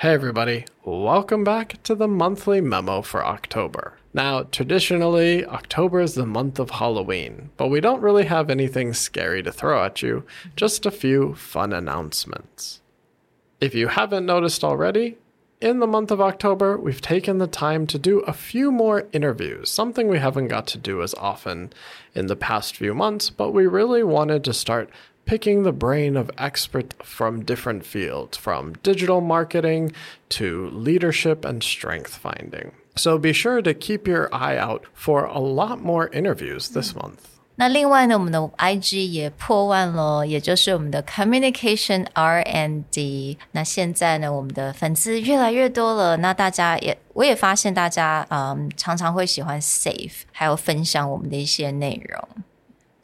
Hey, everybody. Welcome back to the monthly memo for October. Now, traditionally, October is the month of Halloween, but we don't really have anything scary to throw at you, just a few fun announcements. If you haven't noticed already, in the month of October, we've taken the time to do a few more interviews, something we haven't got to do as often in the past few months, but we really wanted to start picking the brain of experts from different fields, from digital marketing to leadership and strength finding. So be sure to keep your eye out for a lot more interviews this month. 那另外呢，我们的 IG 也破万了，也就是我们的 Communication R and D。那现在呢，我们的粉丝越来越多了。那大家也，我也发现大家嗯，常常会喜欢 save，还有分享我们的一些内容。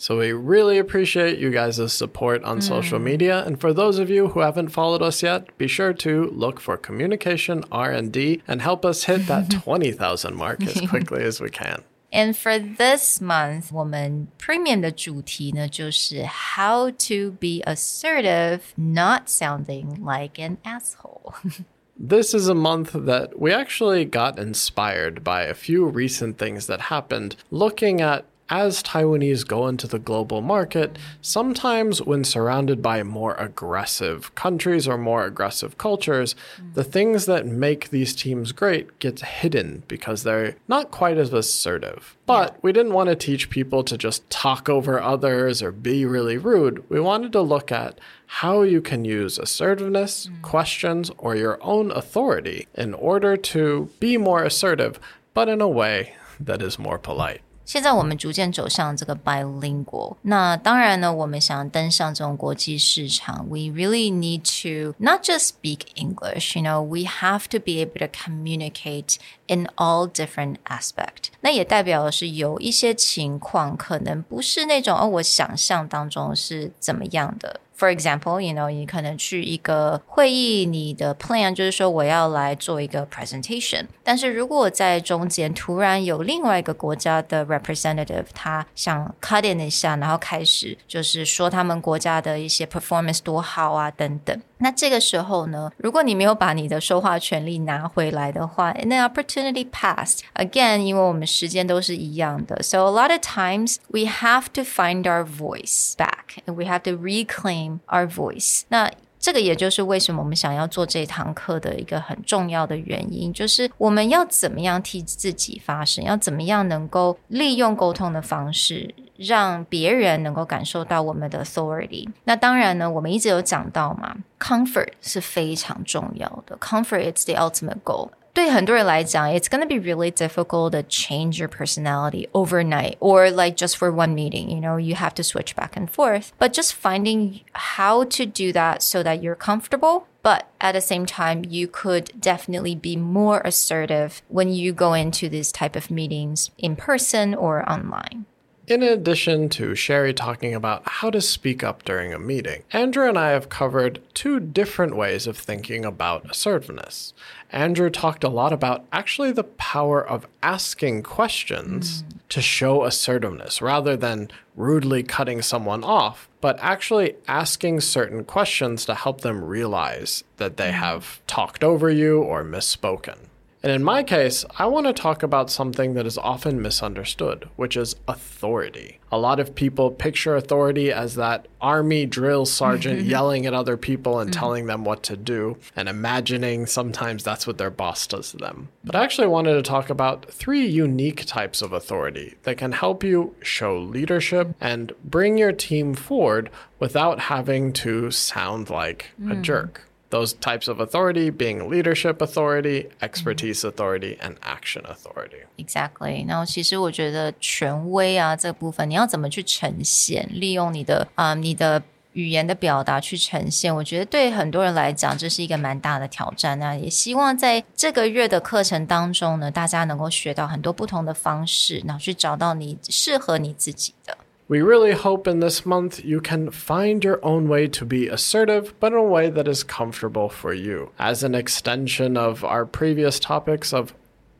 So we really appreciate you guys' support on social media. And for those of you who haven't followed us yet, be sure to look for Communication R&D and help us hit that 20,000 mark as quickly as we can. And for this month, 我们 premium 的主题呢，就是 how to be assertive, not sounding like an asshole. This is a month that we actually got inspired by a few recent things that happened, looking at as Taiwanese go into the global market, sometimes when surrounded by more aggressive countries or more aggressive cultures, the things that make these teams great get hidden because they're not quite as assertive. But we didn't want to teach people to just talk over others or be really rude. We wanted to look at how you can use assertiveness, mm. questions, or your own authority in order to be more assertive, but in a way that is more polite. 现在我们逐渐走向这个 bilingual。那当然呢，我们想登上这种国际市场，we really need to not just speak English. You know, we have to be able to communicate in all different aspect。那也代表的是有一些情况可能不是那种哦，我想象当中是怎么样的。For example, you know，你可能去一个会议，你的 plan 就是说我要来做一个 presentation。但是如果在中间突然有另外一个国家的 representative，他想 cut in 一下，然后开始就是说他们国家的一些 performance 多好啊等等。那这个时候呢，如果你没有把你的说话权利拿回来的话那 opportunity passed again，因为我们时间都是一样的，so a lot of times we have to find our voice back and we have to reclaim our voice。那 这个也就是为什么我们想要做这堂课的一个很重要的原因，就是我们要怎么样替自己发声，要怎么样能够利用沟通的方式。让别人能够感受到我们的 authority。那当然呢，我们一直有讲到嘛，comfort 是非常重要的，comfort is the ultimate goal。对很多人来讲，it's gonna be really difficult to change your personality overnight or like just for one meeting. You know, you have to switch back and forth. But just finding how to do that so that you're comfortable but at the same time you could definitely be more assertive when you go into these type of meetings in person or online in addition to Sherry talking about how to speak up during a meeting, Andrew and I have covered two different ways of thinking about assertiveness. Andrew talked a lot about actually the power of asking questions mm. to show assertiveness rather than rudely cutting someone off, but actually asking certain questions to help them realize that they mm. have talked over you or misspoken. And in my case, I want to talk about something that is often misunderstood, which is authority. A lot of people picture authority as that army drill sergeant yelling at other people and mm-hmm. telling them what to do, and imagining sometimes that's what their boss does to them. But I actually wanted to talk about three unique types of authority that can help you show leadership and bring your team forward without having to sound like mm. a jerk those types of authority being leadership authority, expertise authority, and action authority. Exactly. 然后其实我觉得权威啊这部分，你要怎么去呈现，利用你的啊、嗯、你的语言的表达去呈现，我觉得对很多人来讲这是一个蛮大的挑战。那也希望在这个月的课程当中呢，大家能够学到很多不同的方式，然后去找到你适合你自己的。 We really hope in this month you can find your own way to be assertive, but in a way that is comfortable for you. As an extension of our previous topics of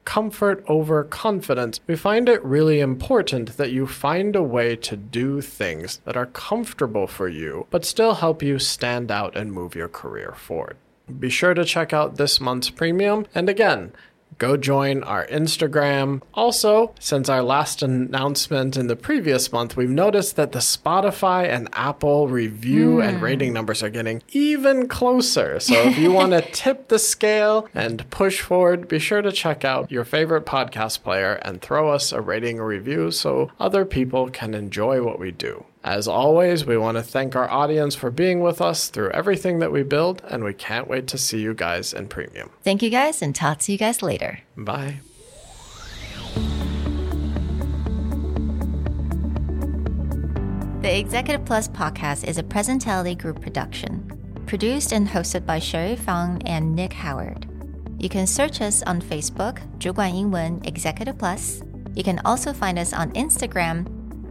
comfort over confidence, we find it really important that you find a way to do things that are comfortable for you, but still help you stand out and move your career forward. be sure to check out this month's premium. And again, go join our Instagram. Also, since our last announcement in the previous month, we've noticed that the Spotify and Apple review mm. and hmm. rating numbers are getting even closer. So if you want to tip the scale and push forward, be sure to check out your favorite podcast player and throw us a rating or review so other people can enjoy what we do. As always, we want to thank our audience for being with us through everything that we build, and we can't wait to see you guys in premium. Thank you guys, and talk to you guys later. Bye. The Executive Plus podcast is a Presentality Group production, produced and hosted by Sherry Fang and Nick Howard. You can search us on Facebook, 主管英文 Executive Plus. You can also find us on Instagram